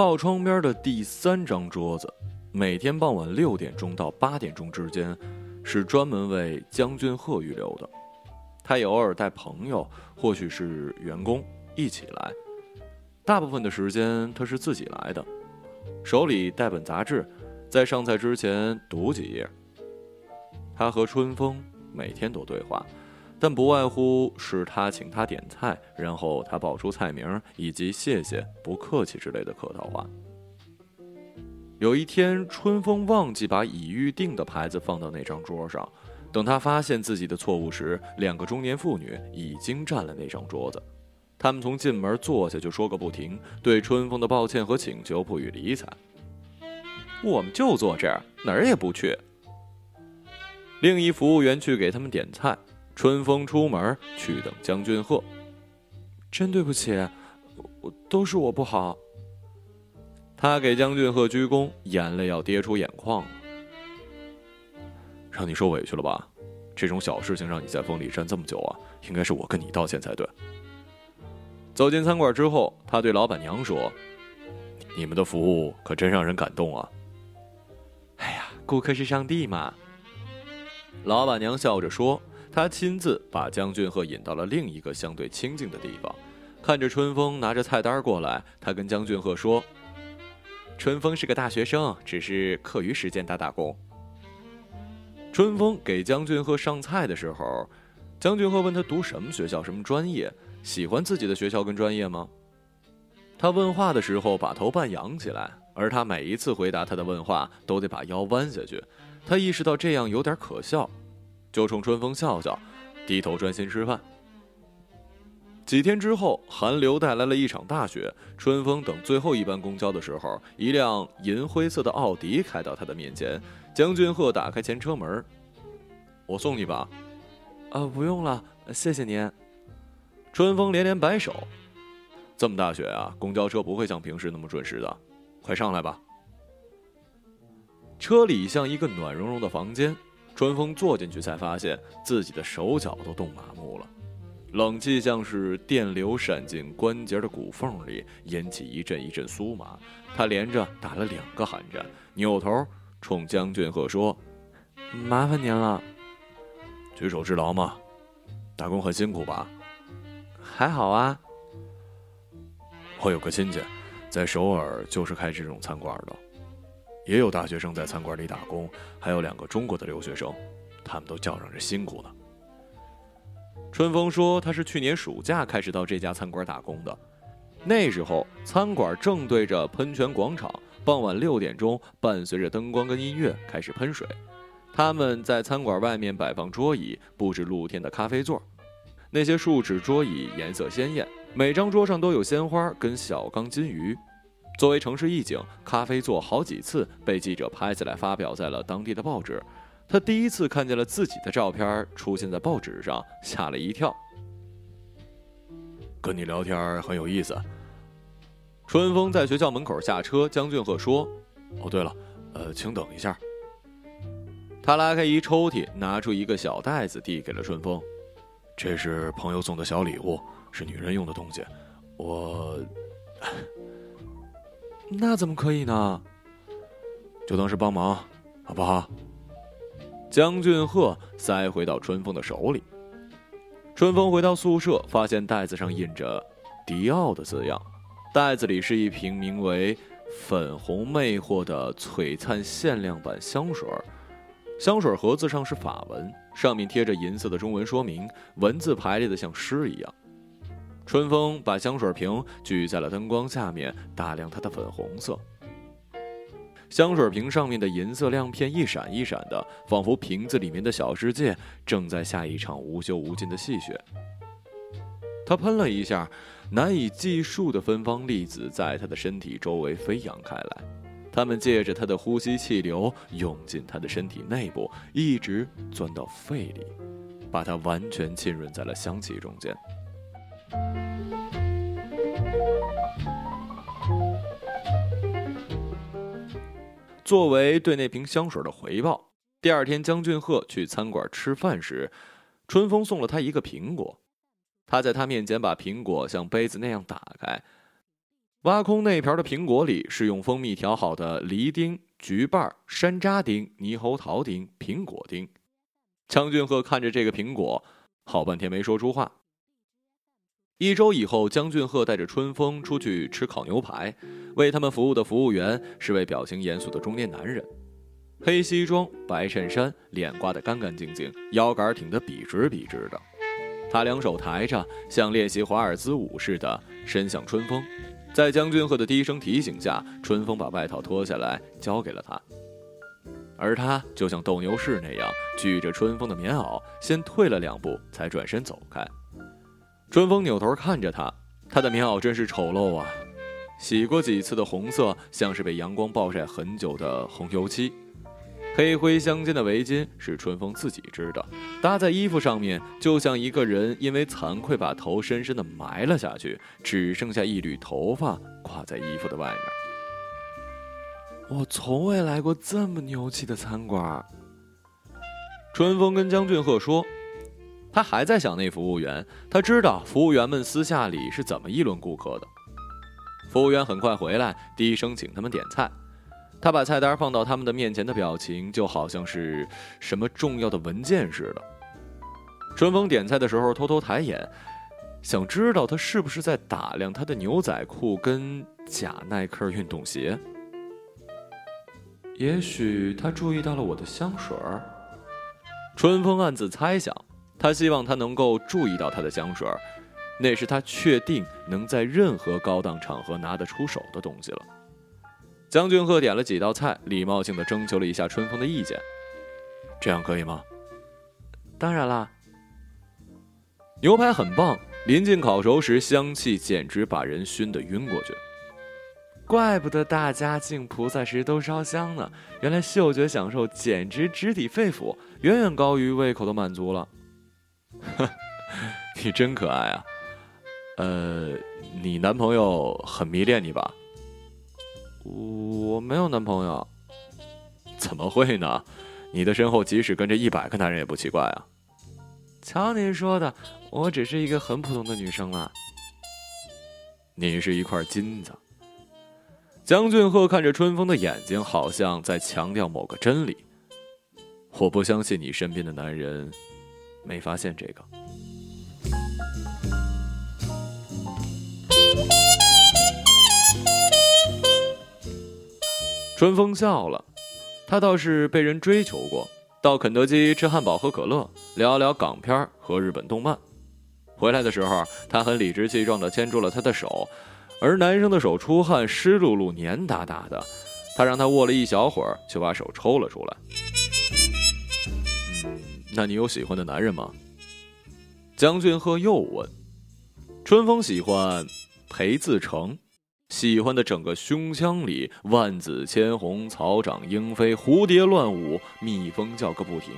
靠窗边的第三张桌子，每天傍晚六点钟到八点钟之间，是专门为江俊鹤预留的。他也偶尔带朋友，或许是员工一起来。大部分的时间他是自己来的，手里带本杂志，在上菜之前读几页。他和春风每天都对话。但不外乎是他请他点菜，然后他报出菜名以及谢谢、不客气之类的客套话。有一天，春风忘记把已预定的牌子放到那张桌上，等他发现自己的错误时，两个中年妇女已经占了那张桌子。他们从进门坐下就说个不停，对春风的抱歉和请求不予理睬。我们就坐这儿，哪儿也不去。另一服务员去给他们点菜。春风出门去等江俊鹤，真对不起，我都是我不好。他给江俊鹤鞠躬，眼泪要跌出眼眶了。让你受委屈了吧？这种小事情让你在风里站这么久啊，应该是我跟你道歉才对。走进餐馆之后，他对老板娘说：“你们的服务可真让人感动啊！”哎呀，顾客是上帝嘛。老板娘笑着说。他亲自把江俊鹤引到了另一个相对清静的地方，看着春风拿着菜单过来，他跟江俊鹤说：“春风是个大学生，只是课余时间打打工。”春风给江俊鹤上菜的时候，江俊鹤问他读什么学校、什么专业，喜欢自己的学校跟专业吗？他问话的时候把头半扬起来，而他每一次回答他的问话都得把腰弯下去，他意识到这样有点可笑。就冲春风笑笑，低头专心吃饭。几天之后，寒流带来了一场大雪。春风等最后一班公交的时候，一辆银灰色的奥迪开到他的面前。江俊鹤打开前车门：“我送你吧。”“啊，不用了，谢谢您。”春风连连摆手：“这么大雪啊，公交车不会像平时那么准时的。快上来吧。”车里像一个暖融融的房间。春风坐进去，才发现自己的手脚都冻麻木了，冷气像是电流闪进关节的骨缝里，引起一阵一阵酥麻。他连着打了两个寒战，扭头冲江俊鹤说：“麻烦您了。”举手之劳嘛，打工很辛苦吧？还好啊。我有个亲戚，在首尔就是开这种餐馆的。也有大学生在餐馆里打工，还有两个中国的留学生，他们都叫嚷着辛苦呢。春风说他是去年暑假开始到这家餐馆打工的，那时候餐馆正对着喷泉广场，傍晚六点钟，伴随着灯光跟音乐开始喷水。他们在餐馆外面摆放桌椅，布置露天的咖啡座，那些树脂桌椅颜色鲜艳，每张桌上都有鲜花跟小缸金鱼。作为城市一景，咖啡座好几次被记者拍下来发表在了当地的报纸。他第一次看见了自己的照片出现在报纸上，吓了一跳。跟你聊天很有意思。春风在学校门口下车，江俊鹤说：“哦，对了，呃，请等一下。”他拉开一抽屉，拿出一个小袋子，递给了春风：“这是朋友送的小礼物，是女人用的东西。我……”那怎么可以呢？就当是帮忙，好不好？江俊鹤塞回到春风的手里。春风回到宿舍，发现袋子上印着“迪奥”的字样，袋子里是一瓶名为“粉红魅惑”的璀璨限量版香水，香水盒子上是法文，上面贴着银色的中文说明，文字排列的像诗一样。春风把香水瓶举在了灯光下面，打量它的粉红色。香水瓶上面的银色亮片一闪一闪的，仿佛瓶子里面的小世界正在下一场无休无尽的细雪。他喷了一下，难以计数的芬芳粒子在他的身体周围飞扬开来，它们借着他的呼吸气流涌进他的身体内部，一直钻到肺里，把他完全浸润在了香气中间。作为对那瓶香水的回报，第二天江俊鹤去餐馆吃饭时，春风送了他一个苹果。他在他面前把苹果像杯子那样打开，挖空那瓢的苹果里是用蜂蜜调好的梨丁、橘瓣、山楂丁、猕猴桃丁、苹果丁。江俊鹤看着这个苹果，好半天没说出话。一周以后，江俊鹤带着春风出去吃烤牛排，为他们服务的服务员是位表情严肃的中年男人，黑西装、白衬衫，脸刮得干干净净，腰杆挺得笔直笔直的。他两手抬着，像练习华尔兹舞似的伸向春风。在江俊鹤的低声提醒下，春风把外套脱下来交给了他，而他就像斗牛士那样举着春风的棉袄，先退了两步，才转身走开。春风扭头看着他，他的棉袄真是丑陋啊，洗过几次的红色，像是被阳光暴晒很久的红油漆。黑灰相间的围巾是春风自己织的，搭在衣服上面，就像一个人因为惭愧把头深深的埋了下去，只剩下一缕头发挂在衣服的外面。我从未来过这么牛气的餐馆。春风跟江俊鹤说，他还在想那服务员，他知道服务员们私下里是怎么议论顾客的。服务员很快回来，低声请他们点菜。他把菜单放到他们的面前的表情，就好像是什么重要的文件似的。春风点菜的时候偷偷抬眼，想知道他是不是在打量他的牛仔裤跟假耐克运动鞋。也许他注意到了我的香水。春风暗自猜想，他希望他能够注意到他的香水，那是他确定能在任何高档场合拿得出手的东西了。江俊鹤点了几道菜，礼貌性的征求了一下春风的意见，这样可以吗？当然啦。牛排很棒，临近烤熟时，香气简直把人熏得晕过去。怪不得大家敬菩萨时都烧香呢，原来嗅觉享受简直直抵肺腑，远远高于胃口的满足了。呵，你真可爱啊。呃，你男朋友很迷恋你吧？我没有男朋友，怎么会呢？你的身后即使跟着一百个男人也不奇怪啊。瞧您说的，我只是一个很普通的女生了。你是一块金子。江俊赫看着春风的眼睛，好像在强调某个真理。我不相信你身边的男人没发现这个。春风笑了，他倒是被人追求过，到肯德基吃汉堡喝可乐，聊聊港片和日本动漫。回来的时候，他很理直气壮地牵住了他的手，而男生的手出汗湿漉漉、黏哒哒的，他让他握了一小会儿，就把手抽了出来。那你有喜欢的男人吗？江俊鹤又问。春风喜欢裴自成。喜欢的整个胸腔里万紫千红，草长莺飞，蝴蝶乱舞，蜜蜂叫个不停。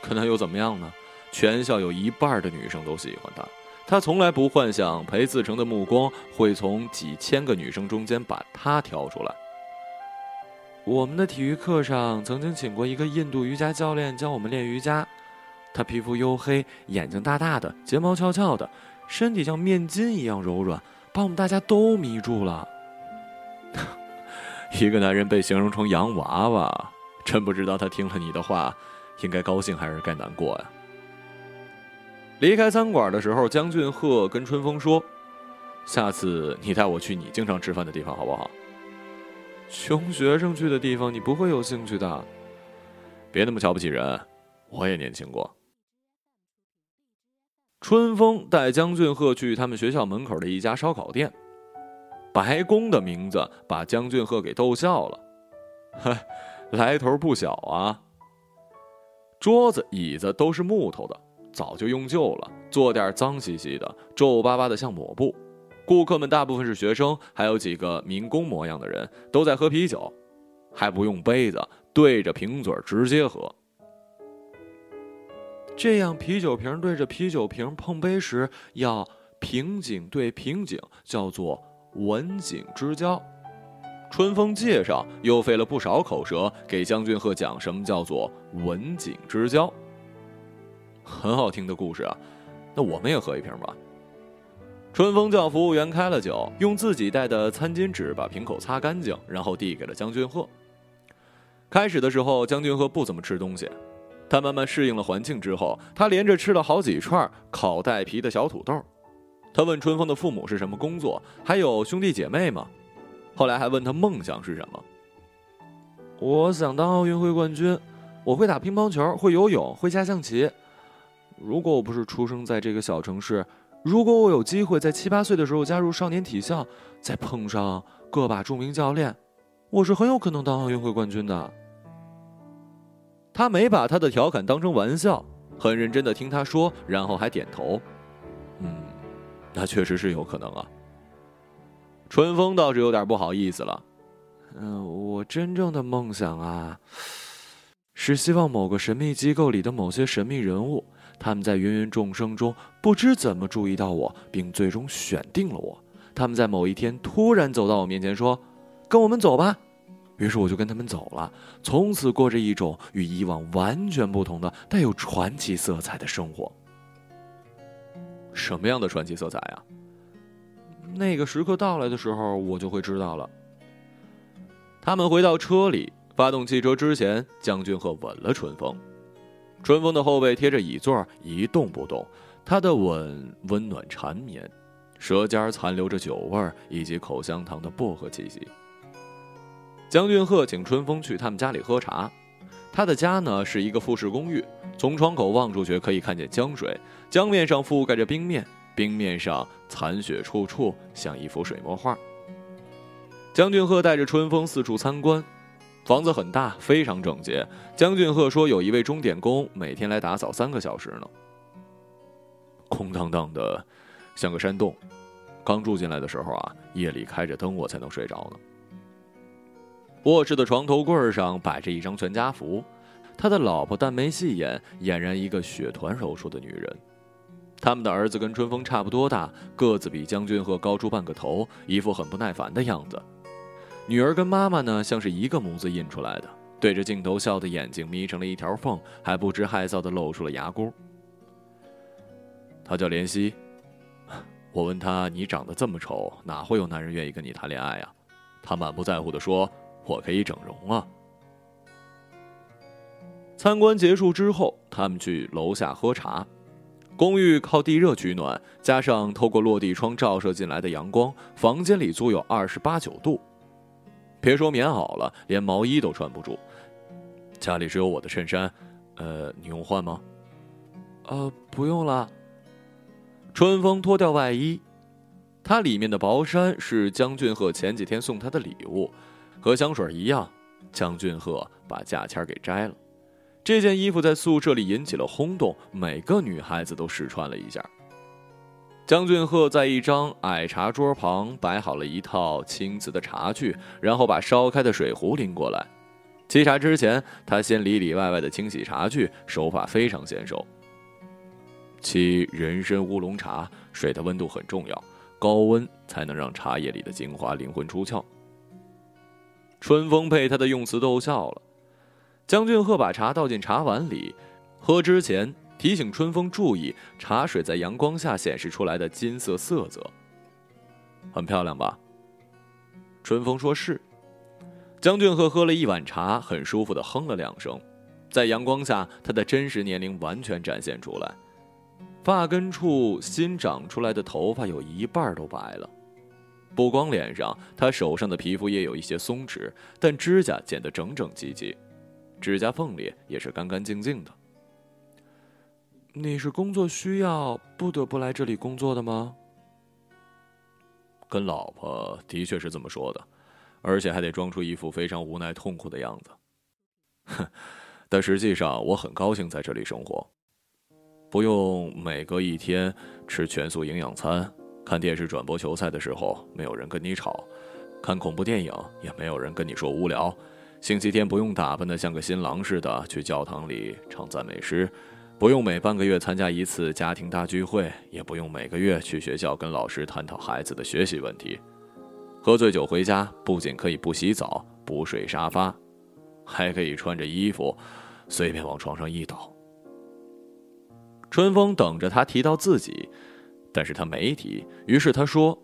可那又怎么样呢？全校有一半的女生都喜欢他，他从来不幻想裴自成的目光会从几千个女生中间把他挑出来。我们的体育课上曾经请过一个印度瑜伽教练教我们练瑜伽，他皮肤黝黑，眼睛大大的，睫毛翘翘的。身体像面筋一样柔软，把我们大家都迷住了。一个男人被形容成洋娃娃，真不知道他听了你的话，应该高兴还是该难过呀？离开餐馆的时候，江俊鹤跟春风说：“下次你带我去你经常吃饭的地方，好不好？穷学生去的地方，你不会有兴趣的。别那么瞧不起人，我也年轻过。”春风带江俊鹤去他们学校门口的一家烧烤店，白宫的名字把江俊鹤给逗笑了，嗨，来头不小啊！桌子椅子都是木头的，早就用旧了，坐垫脏兮兮的，皱巴巴的像抹布。顾客们大部分是学生，还有几个民工模样的人，都在喝啤酒，还不用杯子，对着瓶嘴直接喝。这样，啤酒瓶对着啤酒瓶碰杯时，要瓶颈对瓶颈，叫做文景之交。春风介绍，又费了不少口舌给江俊鹤讲什么叫做文景之交。很好听的故事啊，那我们也喝一瓶吧。春风叫服务员开了酒，用自己带的餐巾纸把瓶口擦干净，然后递给了江俊鹤。开始的时候，江俊鹤不怎么吃东西，他慢慢适应了环境之后，他连着吃了好几串烤带皮的小土豆。他问春风的父母是什么工作，还有兄弟姐妹吗？后来还问他梦想是什么。我想当奥运会冠军，我会打乒乓球，会游泳，会下象棋。如果我不是出生在这个小城市，如果我有机会在七八岁的时候加入少年体校，再碰上个把著名教练，我是很有可能当奥运会冠军的。他没把他的调侃当成玩笑，很认真的听他说，然后还点头。嗯，那确实是有可能啊。春风倒是有点不好意思了。嗯，我真正的梦想啊，是希望某个神秘机构里的某些神秘人物，他们在芸芸众生中不知怎么注意到我，并最终选定了我。他们在某一天突然走到我面前说：“跟我们走吧。”于是我就跟他们走了，从此过着一种与以往完全不同的、带有传奇色彩的生活。什么样的传奇色彩啊？那个时刻到来的时候，我就会知道了。他们回到车里，发动汽车之前，将军鹤吻了春风。春风的后背贴着椅座，一动不动。他的吻温暖缠绵，舌尖残留着酒味以及口香糖的薄荷气息。江俊鹤请春风去他们家里喝茶。他的家呢是一个复式公寓，从窗口望出去可以看见江水，江面上覆盖着冰面，冰面上残雪处处，像一幅水墨画。江俊鹤带着春风四处参观，房子很大，非常整洁。江俊鹤说，有一位钟点工每天来打扫三个小时呢。空荡荡的，像个山洞。刚住进来的时候啊，夜里开着灯，我才能睡着呢。卧室的床头柜上摆着一张全家福，他的老婆淡眉细眼，俨然一个雪团柔术的女人。他们的儿子跟春风差不多大，个子比江俊鹤高出半个头，一副很不耐烦的样子。女儿跟妈妈呢，像是一个模子印出来的，对着镜头笑的眼睛眯成了一条缝，还不知害臊的露出了牙箍。她叫莲溪，我问她：“你长得这么丑，哪会有男人愿意跟你谈恋爱呀？”她满不在乎的说：“我可以整容啊。”参观结束之后，他们去楼下喝茶。公寓靠地热取暖，加上透过落地窗照射进来的阳光，房间里足有二十八九度。别说棉袄了，连毛衣都穿不住。家里只有我的衬衫，呃，你用换吗？呃，不用了。春风脱掉外衣，它里面的薄衫是江俊鹤前几天送他的礼物，和香水一样。江俊鹤把价签给摘了。这件衣服在宿舍里引起了轰动，每个女孩子都试穿了一下。江俊鹤在一张矮茶桌旁摆好了一套青瓷的茶具，然后把烧开的水壶拎过来。沏茶之前，他先里里外外的清洗茶具，手法非常娴熟。沏人参乌龙茶，水的温度很重要，高温才能让茶叶里的精华灵魂出窍。春风被他的用词逗笑了。江俊鹤把茶倒进茶碗里，喝之前。提醒春风注意茶水在阳光下显示出来的金色色泽，很漂亮吧？春风说是。江俊鹤喝了一碗茶，很舒服的哼了两声，在阳光下，他的真实年龄完全展现出来。发根处新长出来的头发有一半都白了，不光脸上，他手上的皮肤也有一些松弛，但指甲剪得整整齐齐，指甲缝里也是干干净净的。你是工作需要不得不来这里工作的吗？跟老婆的确是这么说的，而且还得装出一副非常无奈、痛苦的样子。哼，但实际上我很高兴在这里生活，不用每隔一天吃全素营养餐，看电视转播球赛的时候没有人跟你吵，看恐怖电影也没有人跟你说无聊，星期天不用打扮的像个新郎似的去教堂里唱赞美诗。不用每半个月参加一次家庭大聚会，也不用每个月去学校跟老师探讨孩子的学习问题。喝醉酒回家，不仅可以不洗澡、不睡沙发，还可以穿着衣服随便往床上一倒。春风等着他提到自己，但是他没提。于是他说：“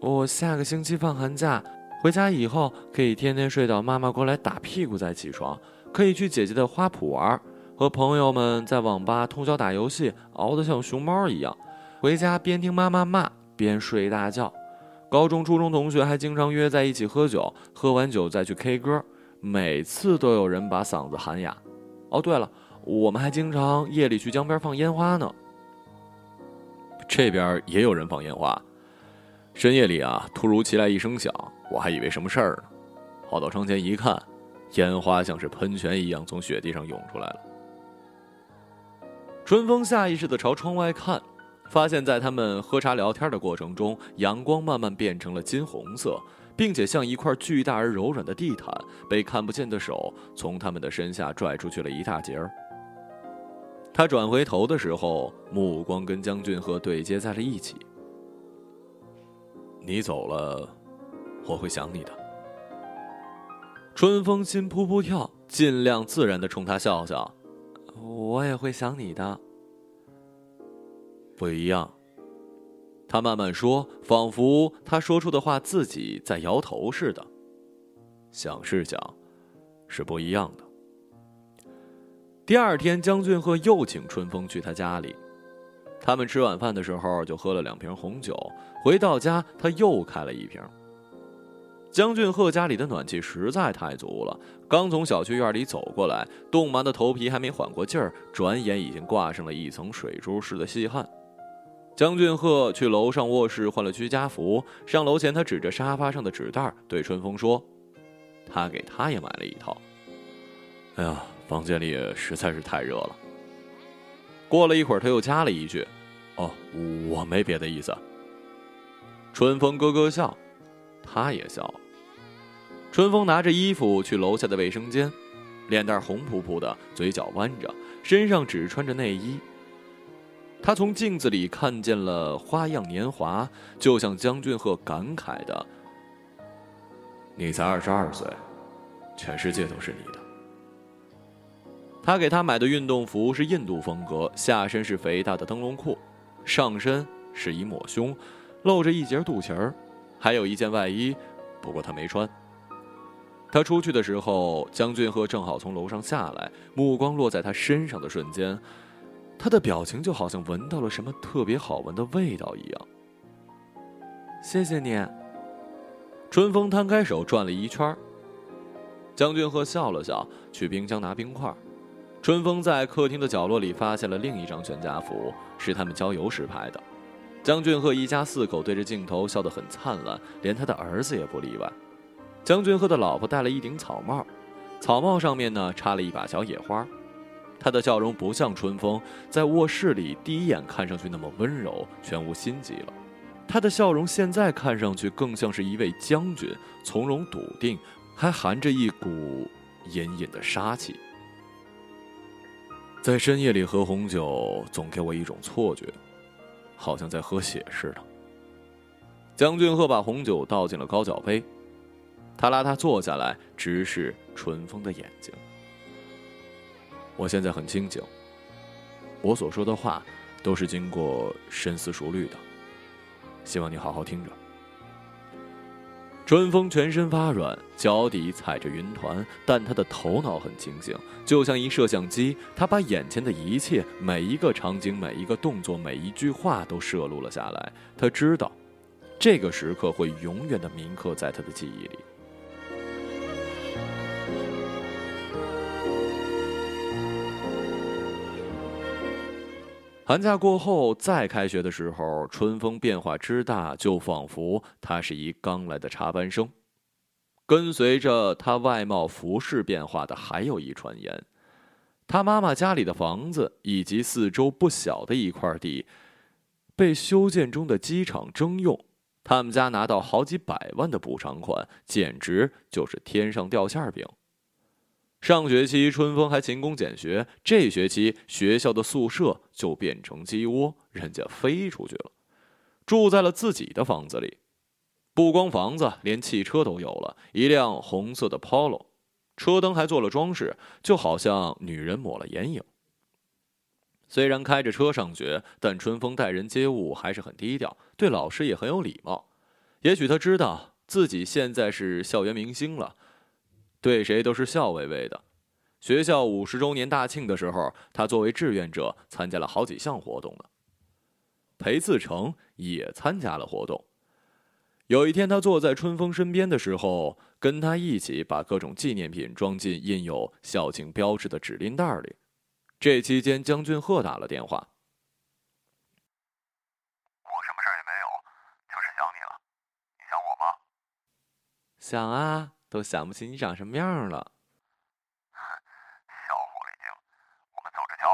我下个星期放寒假，回家以后可以天天睡到妈妈过来打屁股再起床，可以去姐姐的花圃玩，和朋友们在网吧通宵打游戏，熬得像熊猫一样。回家边听妈妈骂边睡大觉。高中、初中同学还经常约在一起喝酒，喝完酒再去 K 歌，每次都有人把嗓子喊哑。哦，对了。”我们还经常夜里去江边放烟花呢。这边也有人放烟花。深夜里啊，突如其来一声响，我还以为什么事儿呢。跑到窗前一看，烟花像是喷泉一样从雪地上涌出来了。春风下意识的朝窗外看，发现在他们喝茶聊天的过程中，阳光慢慢变成了金红色。并且像一块巨大而柔软的地毯，被看不见的手从他们的身下拽出去了一大截儿。他转回头的时候，目光跟江俊鹤对接在了一起。你走了，我会想你的。春风心扑扑跳，尽量自然的冲他笑笑。我也会想你的。不一样。他慢慢说，仿佛他说出的话自己在摇头似的。想是想，是不一样的。第二天，江俊鹤又请春风去他家里。他们吃晚饭的时候就喝了两瓶红酒。回到家，他又开了一瓶。江俊赫家里的暖气实在太足了，刚从小区院里走过来，冻麻的头皮还没缓过劲儿，转眼已经挂上了一层水珠似的细汗。江俊赫去楼上卧室换了居家服，上楼前他指着沙发上的纸袋对春风说：“他给他也买了一套。”哎呀。房间里实在是太热了。过了一会儿，他又加了一句：“哦，我没别的意思。”春风咯咯笑，他也笑了。春风拿着衣服去楼下的卫生间，脸蛋红扑扑的，嘴角弯着，身上只穿着内衣。他从镜子里看见了花样年华，就像江俊鹤感慨的：“你才二十二岁，全世界都是你的。”他给他买的运动服是印度风格，下身是肥大的灯笼裤，上身是一抹胸，露着一截肚脐儿，还有一件外衣，不过他没穿。他出去的时候，江俊赫正好从楼上下来，目光落在他身上的瞬间，他的表情就好像闻到了什么特别好闻的味道一样。谢谢你。春风摊开手转了一圈，江俊鹤笑了笑，去冰箱拿冰块。春风在客厅的角落里发现了另一张全家福，是他们郊游时拍的。江俊鹤一家四口对着镜头笑得很灿烂，连他的儿子也不例外。江俊鹤的老婆戴了一顶草帽，草帽上面呢插了一把小野花。他的笑容不像春风在卧室里第一眼看上去那么温柔，全无心机了。他的笑容现在看上去更像是一位将军，从容笃定，还含着一股隐隐的杀气。在深夜里喝红酒，总给我一种错觉，好像在喝血似的。江俊鹤把红酒倒进了高脚杯，他拉他坐下来，直视淳风的眼睛。我现在很清醒，我所说的话都是经过深思熟虑的，希望你好好听着。春风全身发软，脚底踩着云团，但他的头脑很清醒，就像一摄像机。他把眼前的一切、每一个场景、每一个动作、每一句话都摄录了下来。他知道，这个时刻会永远的铭刻在他的记忆里。寒假过后，再开学的时候，春风变化之大，就仿佛他是一刚来的插班生。跟随着他外貌服饰变化的，还有一传言：他妈妈家里的房子以及四周不小的一块地，被修建中的机场征用，他们家拿到好几百万的补偿款，简直就是天上掉馅饼。上学期春风还勤工俭学，这学期学校的宿舍就变成鸡窝，人家飞出去了，住在了自己的房子里。不光房子，连汽车都有了，一辆红色的 Polo，车灯还做了装饰，就好像女人抹了眼影。虽然开着车上学，但春风待人接物还是很低调，对老师也很有礼貌。也许他知道自己现在是校园明星了，对谁都是笑微微的。学校五十周年大庆的时候，他作为志愿者参加了好几项活动呢。裴自成也参加了活动。有一天，他坐在春风身边的时候，跟他一起把各种纪念品装进印有校庆标志的纸拎袋里。这期间，江俊鹤打了电话。我什么事也没有，就是想你了。你想我吗？想啊，都想不起你长什么样了。小狐狸精，我们走着瞧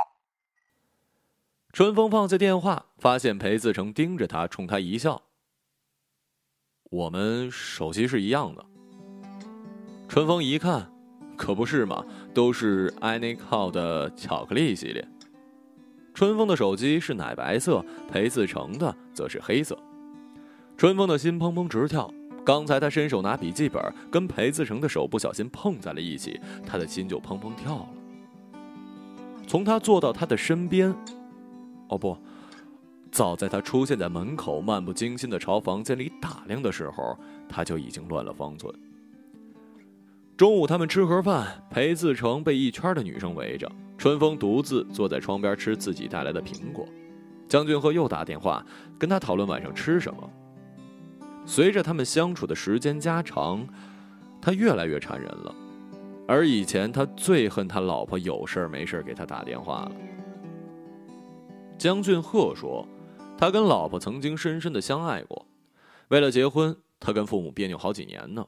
春风放下电话，发现裴自成盯着他，冲他一笑。我们手机是一样的。春风一看，可不是嘛，都是 Any Call 的巧克力系列。春风的手机是奶白色，裴自成的则是黑色。春风的心砰砰直跳，刚才他伸手拿笔记本，跟裴自成的手不小心碰在了一起，他的心就砰砰跳了。从他坐到他的身边。哦不，早在他出现在门口，漫不经心的朝房间里打量的时候，他就已经乱了方寸。中午他们吃盒饭，裴自成被一圈的女生围着，春风独自坐在窗边吃自己带来的苹果。江俊鹤又打电话跟他讨论晚上吃什么。随着他们相处的时间加长，他越来越缠人了。而以前他最恨他老婆有事没事给他打电话了。江俊鹤说：“他跟老婆曾经深深的相爱过，为了结婚，他跟父母别扭好几年呢。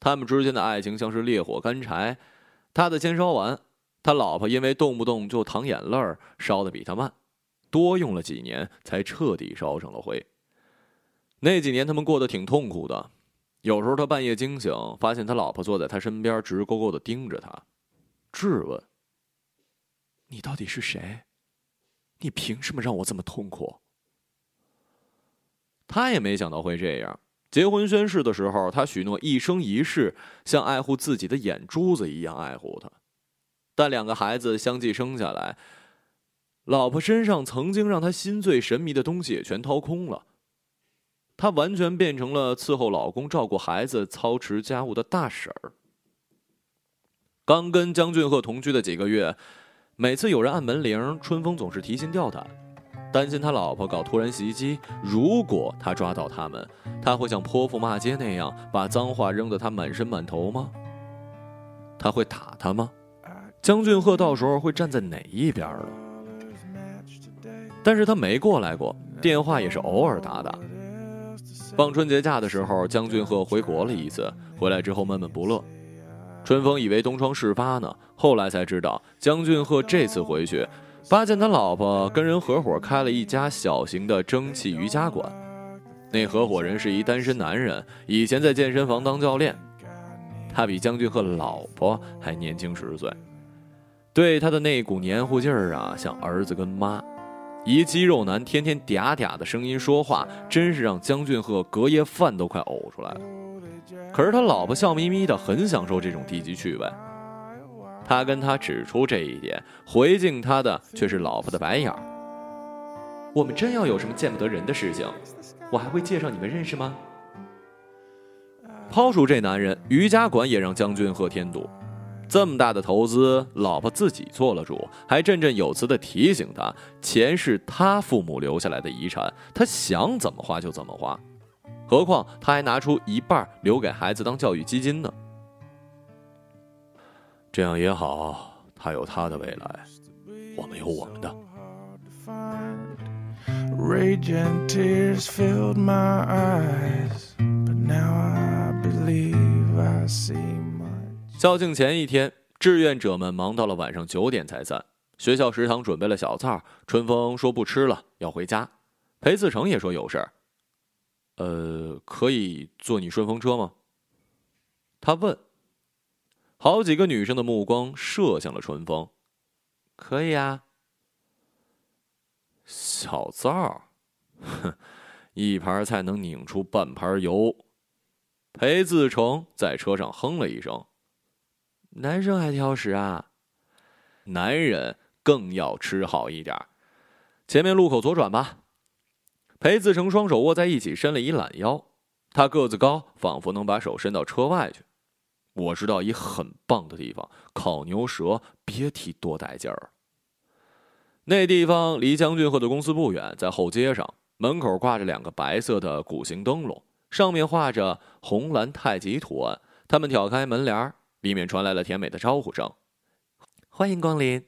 他们之间的爱情像是烈火干柴，他的先烧完，他老婆因为动不动就淌眼泪儿，烧的比他慢，多用了几年才彻底烧成了灰。那几年他们过得挺痛苦的，有时候他半夜惊醒，发现他老婆坐在他身边，直勾勾的盯着他，质问：‘你到底是谁？’”你凭什么让我这么痛苦？他也没想到会这样。结婚宣誓的时候，他许诺一生一世像爱护自己的眼珠子一样爱护他。但两个孩子相继生下来，老婆身上曾经让他心醉神迷的东西也全掏空了。她完全变成了伺候老公、照顾孩子、操持家务的大婶儿。刚跟江俊赫同居的几个月。每次有人按门铃，春风总是提心吊胆，担心他老婆搞突然袭击。如果他抓到他们，他会像泼妇骂街那样把脏话扔得他满身满头吗？他会打他吗？江俊赫到时候会站在哪一边呢？但是他没过来过，电话也是偶尔打打。放春节假的时候，江俊鹤回国了一次，回来之后闷闷不乐。春风以为东窗事发呢，后来才知道江俊鹤这次回去，发现他老婆跟人合伙开了一家小型的蒸汽瑜伽馆。那合伙人是一单身男人，以前在健身房当教练。他比江俊鹤老婆还年轻十岁，对他的那股黏糊劲儿啊，像儿子跟妈。一肌肉男天天嗲嗲的声音说话，真是让江俊赫隔夜饭都快呕出来了。可是他老婆笑眯眯的，很享受这种低级趣味。他跟他指出这一点，回敬他的却是老婆的白眼儿。我们真要有什么见不得人的事情，我还会介绍你们认识吗？抛除这男人，瑜伽馆也让江俊赫添堵。这么大的投资，老婆自己做了主，还振振有词的提醒他，钱是他父母留下来的遗产，他想怎么花就怎么花。何况他还拿出一半留给孩子当教育基金呢。这样也好，他有他的未来，我们有我们的。校庆前一天，志愿者们忙到了晚上九点才散。学校食堂准备了小灶，春风说不吃了，要回家。裴自成也说有事儿。呃，可以坐你顺风车吗？他问。好几个女生的目光射向了春风。可以啊。小灶，哼，一盘菜能拧出半盘油。裴自成在车上哼了一声。男生还挑食啊？男人更要吃好一点。前面路口左转吧。裴自成双手握在一起，伸了一懒腰。他个子高，仿佛能把手伸到车外去。我知道一很棒的地方，烤牛舌，别提多带劲儿。那地方离将军鹤的公司不远，在后街上，门口挂着两个白色的鼓形灯笼，上面画着红蓝太极图案。他们挑开门帘儿里面传来了甜美的招呼声：“欢迎光临。”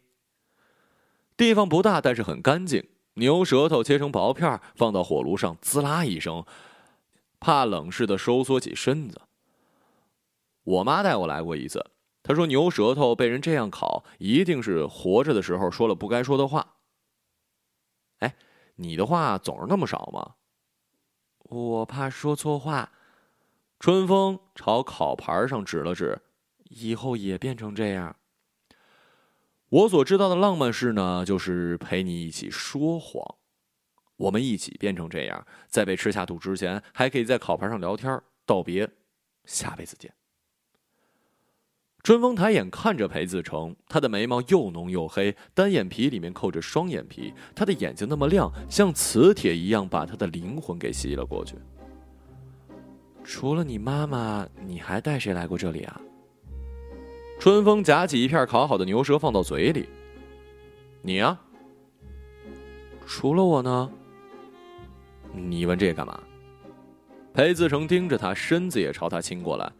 地方不大，但是很干净。牛舌头切成薄片，放到火炉上，滋啦一声，怕冷似的收缩起身子。我妈带我来过一次，她说牛舌头被人这样烤，一定是活着的时候说了不该说的话。哎，你的话总是那么少吗？我怕说错话。春风朝烤盘上指了指，以后也变成这样。我所知道的浪漫事呢，就是陪你一起说谎，我们一起变成这样，在被吃下肚之前，还可以在烤盘上聊天道别，下辈子见。春风抬眼看着裴自成，他的眉毛又浓又黑，单眼皮里面扣着双眼皮，他的眼睛那么亮，像磁铁一样，把他的灵魂给吸了过去。除了你妈妈，你还带谁来过这里啊？春风夹起一片烤好的牛舌放到嘴里。你呀，除了我呢？你问这干嘛？裴自成盯着他，身子也朝他亲过来。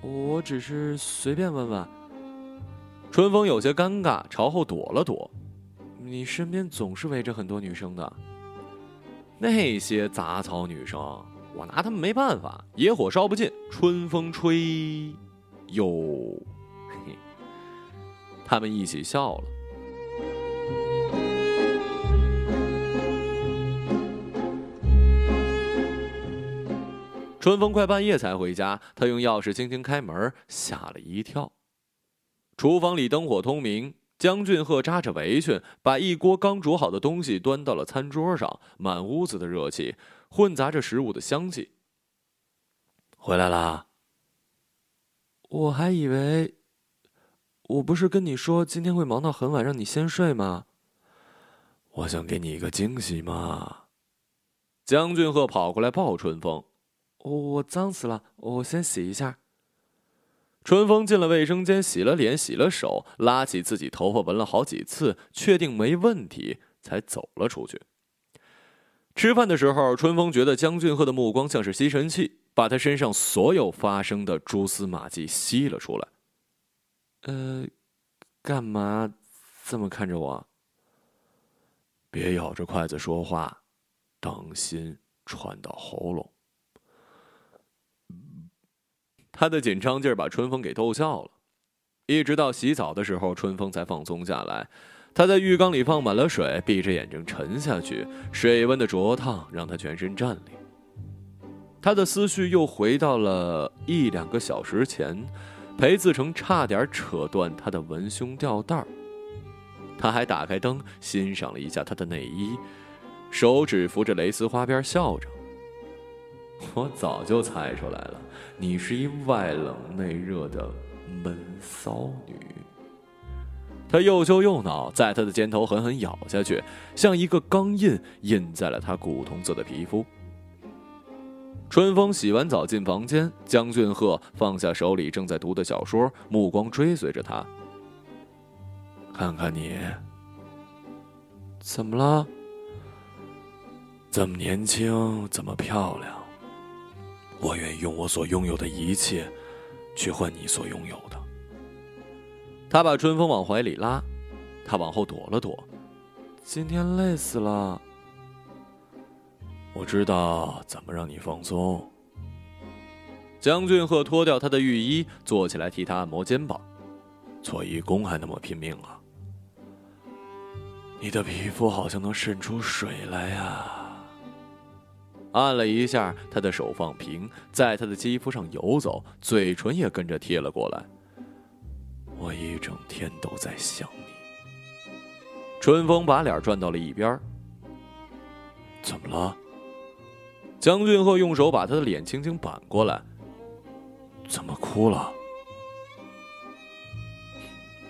我只是随便问问。春风有些尴尬，朝后躲了躲。你身边总是围着很多女生的，那些杂草女生，我拿她们没办法。野火烧不尽，春风吹，又。他们一起笑了。春风快半夜才回家，他用钥匙轻轻开门，吓了一跳。厨房里灯火通明，江俊鹤扎着围裙，把一锅刚煮好的东西端到了餐桌上，满屋子的热气，混杂着食物的香气。回来啦？我还以为。我不是跟你说今天会忙到很晚，让你先睡吗？我想给你一个惊喜嘛。江俊鹤跑过来抱春风，我我脏死了，我先洗一下。春风进了卫生间，洗了脸，洗了手，拉起自己头发闻了好几次，确定没问题，才走了出去。吃饭的时候，春风觉得江俊赫的目光像是吸尘器，把他身上所有发生的蛛丝马迹吸了出来。呃，干嘛这么看着我？别咬着筷子说话，当心传到喉咙。他的紧张劲儿把春风给逗笑了。一直到洗澡的时候，春风才放松下来。他在浴缸里放满了水，闭着眼睛沉下去，水温的灼烫让他全身战栗。他的思绪又回到了一两个小时前。裴自成差点扯断他的文胸吊带他还打开灯欣赏了一下他的内衣，手指扶着蕾丝花边，笑着：“我早就猜出来了，你是一外冷内热的闷骚女。”他又羞又恼，在他的肩头狠狠咬下去，像一个钢印印在了他古铜色的皮肤。春风洗完澡进房间，江俊赫放下手里正在读的小说，目光追随着他。看看你，怎么了？这么年轻，这么漂亮，我愿意用我所拥有的一切，去换你所拥有的。他把春风往怀里拉，他往后躲了躲。今天累死了。我知道怎么让你放松。江俊赫脱掉他的浴衣，坐起来替他按摩肩膀。做义工还那么拼命啊！你的皮肤好像能渗出水来呀！按了一下，他的手放平，在他的肌肤上游走，嘴唇也跟着贴了过来。我一整天都在想你。春风把脸转到了一边。怎么了？江俊鹤用手把他的脸轻轻扳过来。怎么哭了？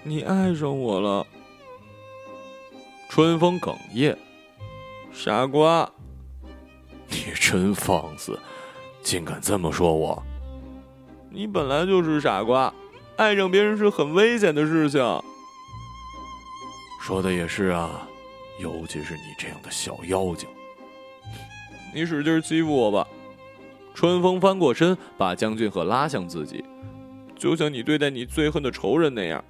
你爱上我了？春风哽咽，傻瓜！你真放肆，竟敢这么说我！你本来就是傻瓜，爱上别人是很危险的事情。说的也是啊，尤其是你这样的小妖精。你使劲欺负我吧！春风翻过身，把江俊鹤拉向自己，就像你对待你最恨的仇人那样。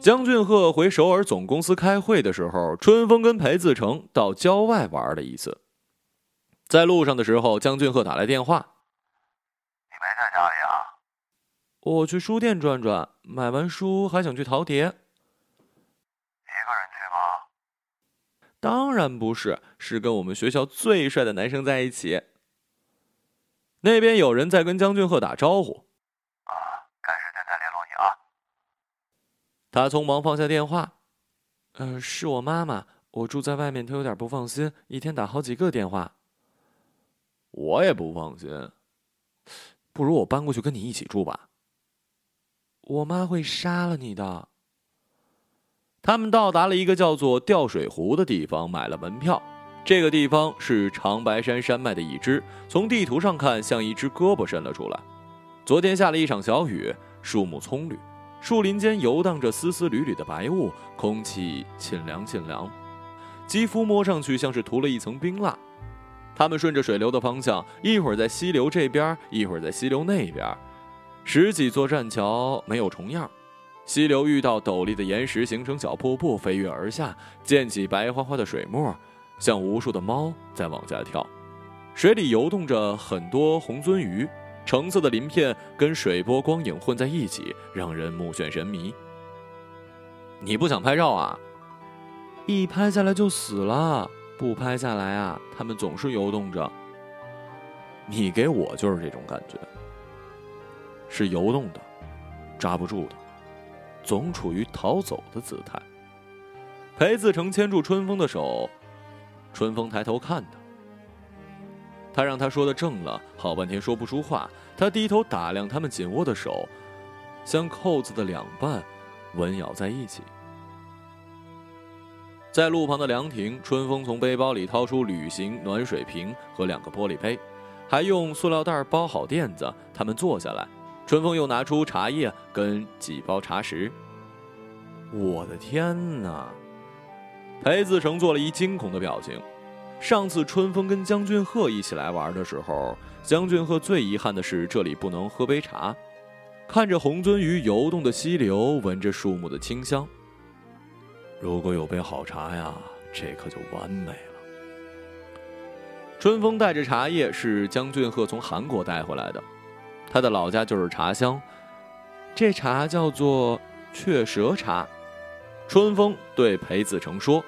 江俊鹤回首尔总公司开会的时候，春风跟裴自成到郊外玩了一次。在路上的时候，江俊鹤打来电话：“你没在家里啊？我去书店转转，买完书还想去陶碟。一个人去吗？当然不是，是跟我们学校最帅的男生在一起。那边有人在跟江俊鹤打招呼。”啊，赶时间再联络你啊他匆忙放下电话，呃，是我妈妈，我住在外面，她有点不放心，一天打好几个电话。我也不放心，不如我搬过去跟你一起住吧。我妈会杀了你的。他们到达了一个叫做吊水湖的地方，买了门票。这个地方是长白山山脉的一支，从地图上看像一只胳膊伸了出来。昨天下了一场小雨，树木葱绿。树林间游荡着丝丝缕缕的白雾，空气沁凉沁凉，肌肤摸上去像是涂了一层冰蜡。他们顺着水流的方向，一会儿在溪流这边，一会儿在溪流那边。十几座栈桥没有重样，溪流遇到陡立的岩石，形成小瀑布，飞跃而下，溅起白花花的水沫，像无数的猫在往下跳。水里游动着很多红鳟鱼。橙色的鳞片跟水波光影混在一起，让人目眩神迷。你不想拍照啊？一拍下来就死了，不拍下来啊，他们总是游动着。你给我就是这种感觉，是游动的，抓不住的，总处于逃走的姿态。裴自成牵住春风的手，春风抬头看他。他让他说的正了，好半天说不出话。他低头打量他们紧握的手，像扣子的两半，吻咬在一起。在路旁的凉亭，春风从背包里掏出旅行暖水瓶和两个玻璃杯，还用塑料袋包好垫子。他们坐下来，春风又拿出茶叶跟几包茶食。我的天哪！裴自成做了一惊恐的表情。上次春风跟江俊鹤一起来玩的时候，江俊鹤最遗憾的是这里不能喝杯茶。看着红鳟鱼游动的溪流，闻着树木的清香。如果有杯好茶呀，这可就完美了。春风带着茶叶是江俊鹤从韩国带回来的，他的老家就是茶乡，这茶叫做雀舌茶。春风对裴子成说。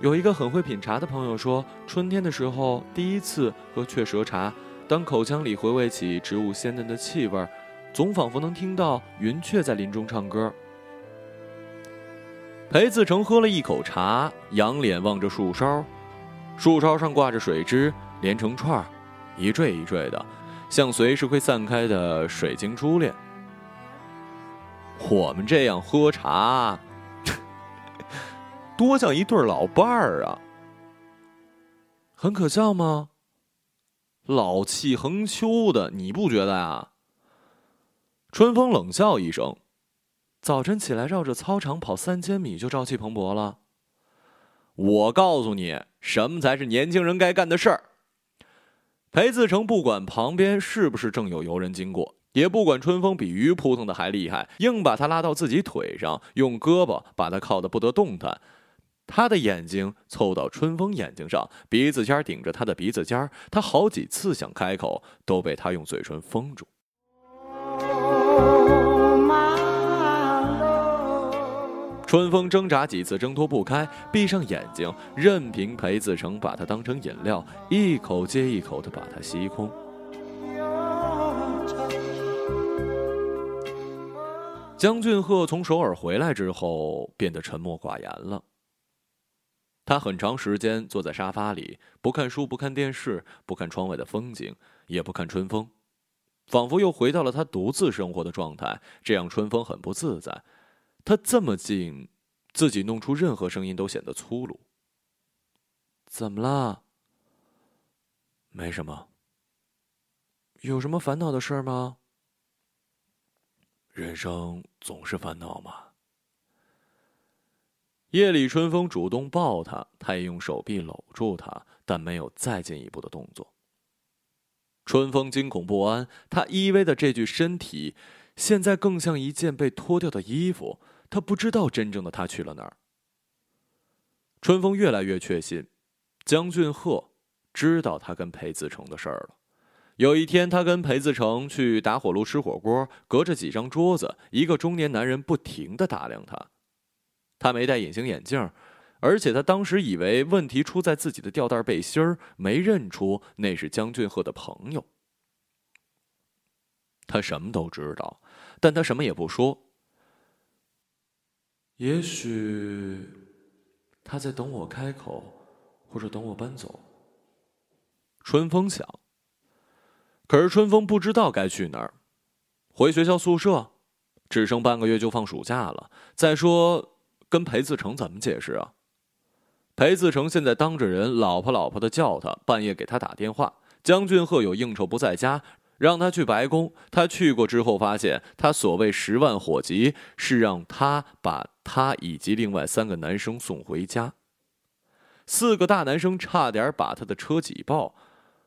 有一个很会品茶的朋友说，春天的时候第一次喝雀舌茶，当口腔里回味起植物鲜嫩的气味，总仿佛能听到云雀在林中唱歌。裴自成喝了一口茶，仰脸望着树梢，树梢上挂着水枝，连成串儿一坠一坠的，像随时会散开的水晶珠链。我们这样喝茶。多像一对老伴儿啊！很可笑吗？老气横秋的，你不觉得呀？春风冷笑一声，早晨起来绕着操场跑三千米就朝气蓬勃了。我告诉你，什么才是年轻人该干的事儿。裴自成不管旁边是不是正有游人经过，也不管春风比鱼扑腾的还厉害，硬把他拉到自己腿上，用胳膊把他靠得不得动弹。他的眼睛凑到春风眼睛上，鼻子尖顶着他的鼻子尖他好几次想开口，都被他用嘴唇封住。春风挣扎几次挣脱不开，闭上眼睛，任凭裴子成把他当成饮料，一口接一口的把它吸空。江俊鹤从首尔回来之后，变得沉默寡言了。他很长时间坐在沙发里，不看书，不看电视，不看窗外的风景，也不看春风，仿佛又回到了他独自生活的状态，这让春风很不自在。他这么近，自己弄出任何声音都显得粗鲁。怎么了？没什么。有什么烦恼的事吗？人生总是烦恼嘛。夜里，春风主动抱他，他也用手臂搂住他，但没有再进一步的动作。春风惊恐不安，他依偎的这具身体，现在更像一件被脱掉的衣服。他不知道真正的他去了哪儿。春风越来越确信，江俊鹤知道他跟裴自成的事儿了。有一天，他跟裴自成去打火炉吃火锅，隔着几张桌子，一个中年男人不停的打量他。他没戴隐形眼镜，而且他当时以为问题出在自己的吊带背心儿，没认出那是江俊鹤的朋友。他什么都知道，但他什么也不说。也许他在等我开口，或者等我搬走。春风想。可是春风不知道该去哪儿，回学校宿舍，只剩半个月就放暑假了。再说。跟裴自成怎么解释啊？裴自成现在当着人老婆老婆的叫他，半夜给他打电话。江俊鹤有应酬不在家，让他去白宫。他去过之后，发现他所谓十万火急是让他把他以及另外三个男生送回家。四个大男生差点把他的车挤爆，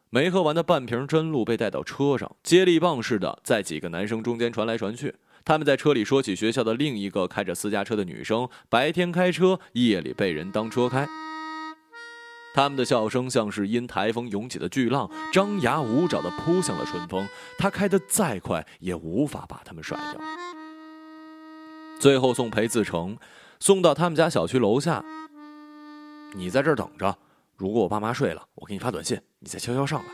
没喝完的半瓶真露被带到车上，接力棒似的在几个男生中间传来传去。他们在车里说起学校的另一个开着私家车的女生，白天开车，夜里被人当车开。他们的笑声像是因台风涌起的巨浪，张牙舞爪地扑向了春风。他开得再快，也无法把他们甩掉。最后送裴自成，送到他们家小区楼下。你在这儿等着，如果我爸妈睡了，我给你发短信，你再悄悄上来。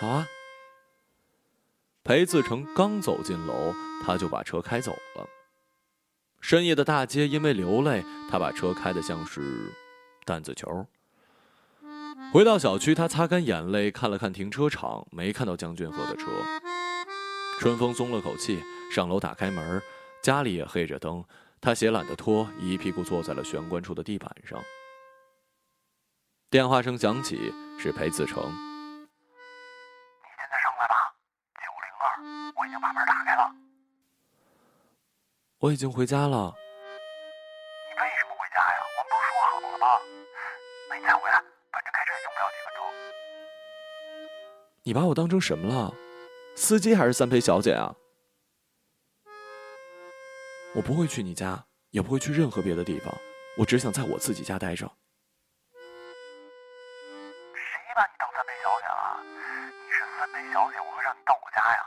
好啊。裴自成刚走进楼，他就把车开走了。深夜的大街，因为流泪，他把车开得像是弹子球。回到小区，他擦干眼泪，看了看停车场，没看到江俊鹤的车。春风松了口气，上楼打开门，家里也黑着灯，他鞋懒得脱，一屁股坐在了玄关处的地板上。电话声响起，是裴子成。你现在上来吧，九零二我已经把门打开了。我已经回家了。你把我当成什么了？司机还是三陪小姐啊？我不会去你家，也不会去任何别的地方。我只想在我自己家待着。谁把你当三陪小姐了？你是三陪小姐，我会让你到我家呀。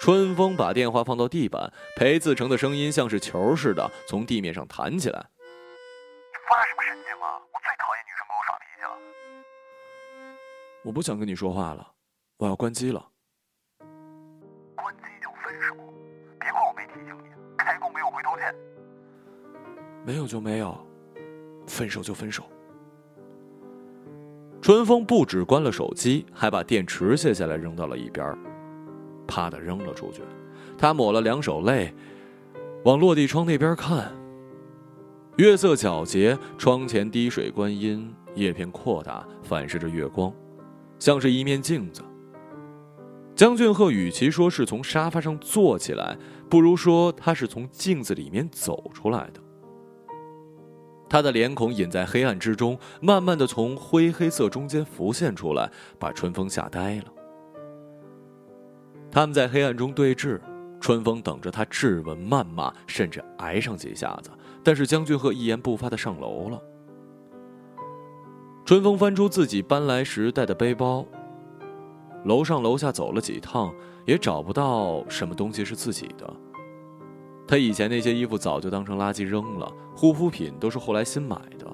春风把电话放到地板，裴自成的声音像是球似的从地面上弹起来。你发什么神我不想跟你说话了，我要关机了。关机就分手，别怪我没提醒你，开弓没有回头箭。没有就没有，分手就分手。春风不止关了手机，还把电池卸下来扔到了一边。啪的扔了出去，他抹了两手泪，往落地窗那边看。月色皎洁，窗前滴水观音，叶片扩大，反射着月光，像是一面镜子。江俊鹤与其说是从沙发上坐起来，不如说他是从镜子里面走出来的。他的脸孔隐在黑暗之中，慢慢的从灰黑色中间浮现出来，把春风吓呆了。他们在黑暗中对峙，春风等着他质问、谩骂，甚至挨上几下子。但是江俊鹤一言不发的上楼了。春风翻出自己搬来时带的背包，楼上楼下走了几趟，也找不到什么东西是自己的。他以前那些衣服早就当成垃圾扔了，护肤品都是后来新买的。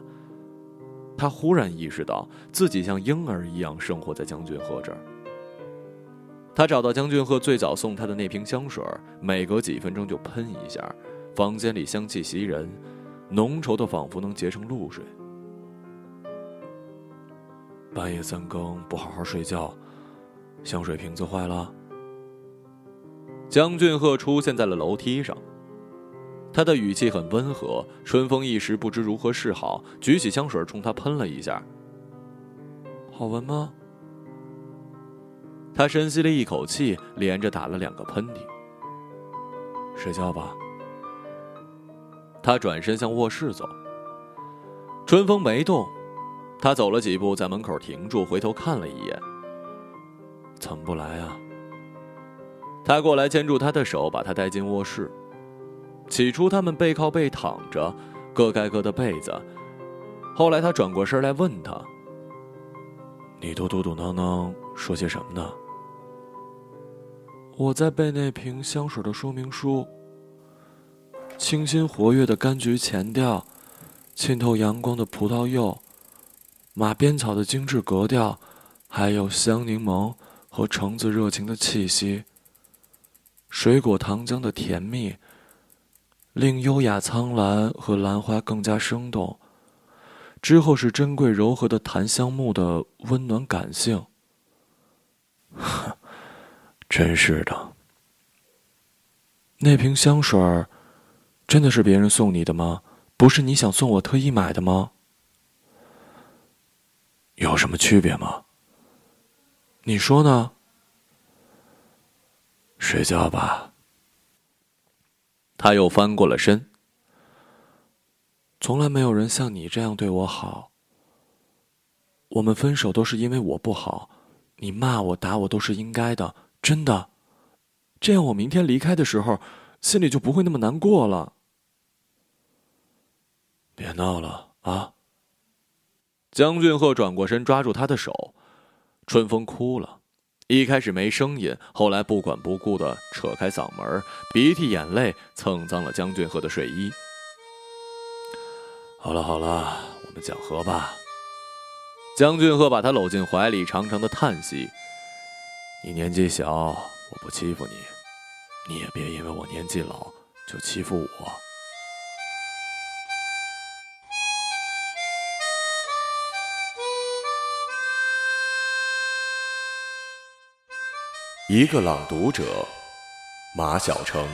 他忽然意识到自己像婴儿一样生活在江俊鹤这儿。他找到江俊鹤最早送他的那瓶香水，每隔几分钟就喷一下。房间里香气袭人，浓稠的仿佛能结成露水。半夜三更不好好睡觉，香水瓶子坏了。江俊赫出现在了楼梯上，他的语气很温和。春风一时不知如何是好，举起香水冲他喷了一下。好闻吗？他深吸了一口气，连着打了两个喷嚏。睡觉吧。他转身向卧室走。春风没动，他走了几步，在门口停住，回头看了一眼。怎么不来啊？他过来牵住他的手，把他带进卧室。起初他们背靠背躺着，各盖各的被子。后来他转过身来问他：“你都嘟嘟囔囔说些什么呢？”我在背那瓶香水的说明书。清新活跃的柑橘前调，浸透阳光的葡萄柚，马鞭草的精致格调，还有香柠檬和橙子热情的气息。水果糖浆的甜蜜，令优雅苍兰和兰花更加生动。之后是珍贵柔和的檀香木的温暖感性。真是的。那瓶香水。真的是别人送你的吗？不是你想送我特意买的吗？有什么区别吗？你说呢？睡觉吧。他又翻过了身。从来没有人像你这样对我好。我们分手都是因为我不好，你骂我打我都是应该的，真的。这样我明天离开的时候。心里就不会那么难过了。别闹了啊！江俊赫转过身，抓住他的手。春风哭了，一开始没声音，后来不管不顾的扯开嗓门，鼻涕眼泪蹭脏了江俊赫的睡衣。好了好了，我们讲和吧。江俊赫把他搂进怀里，长长的叹息：“你年纪小，我不欺负你。”你也别因为我年纪老就欺负我。一个朗读者，马晓成。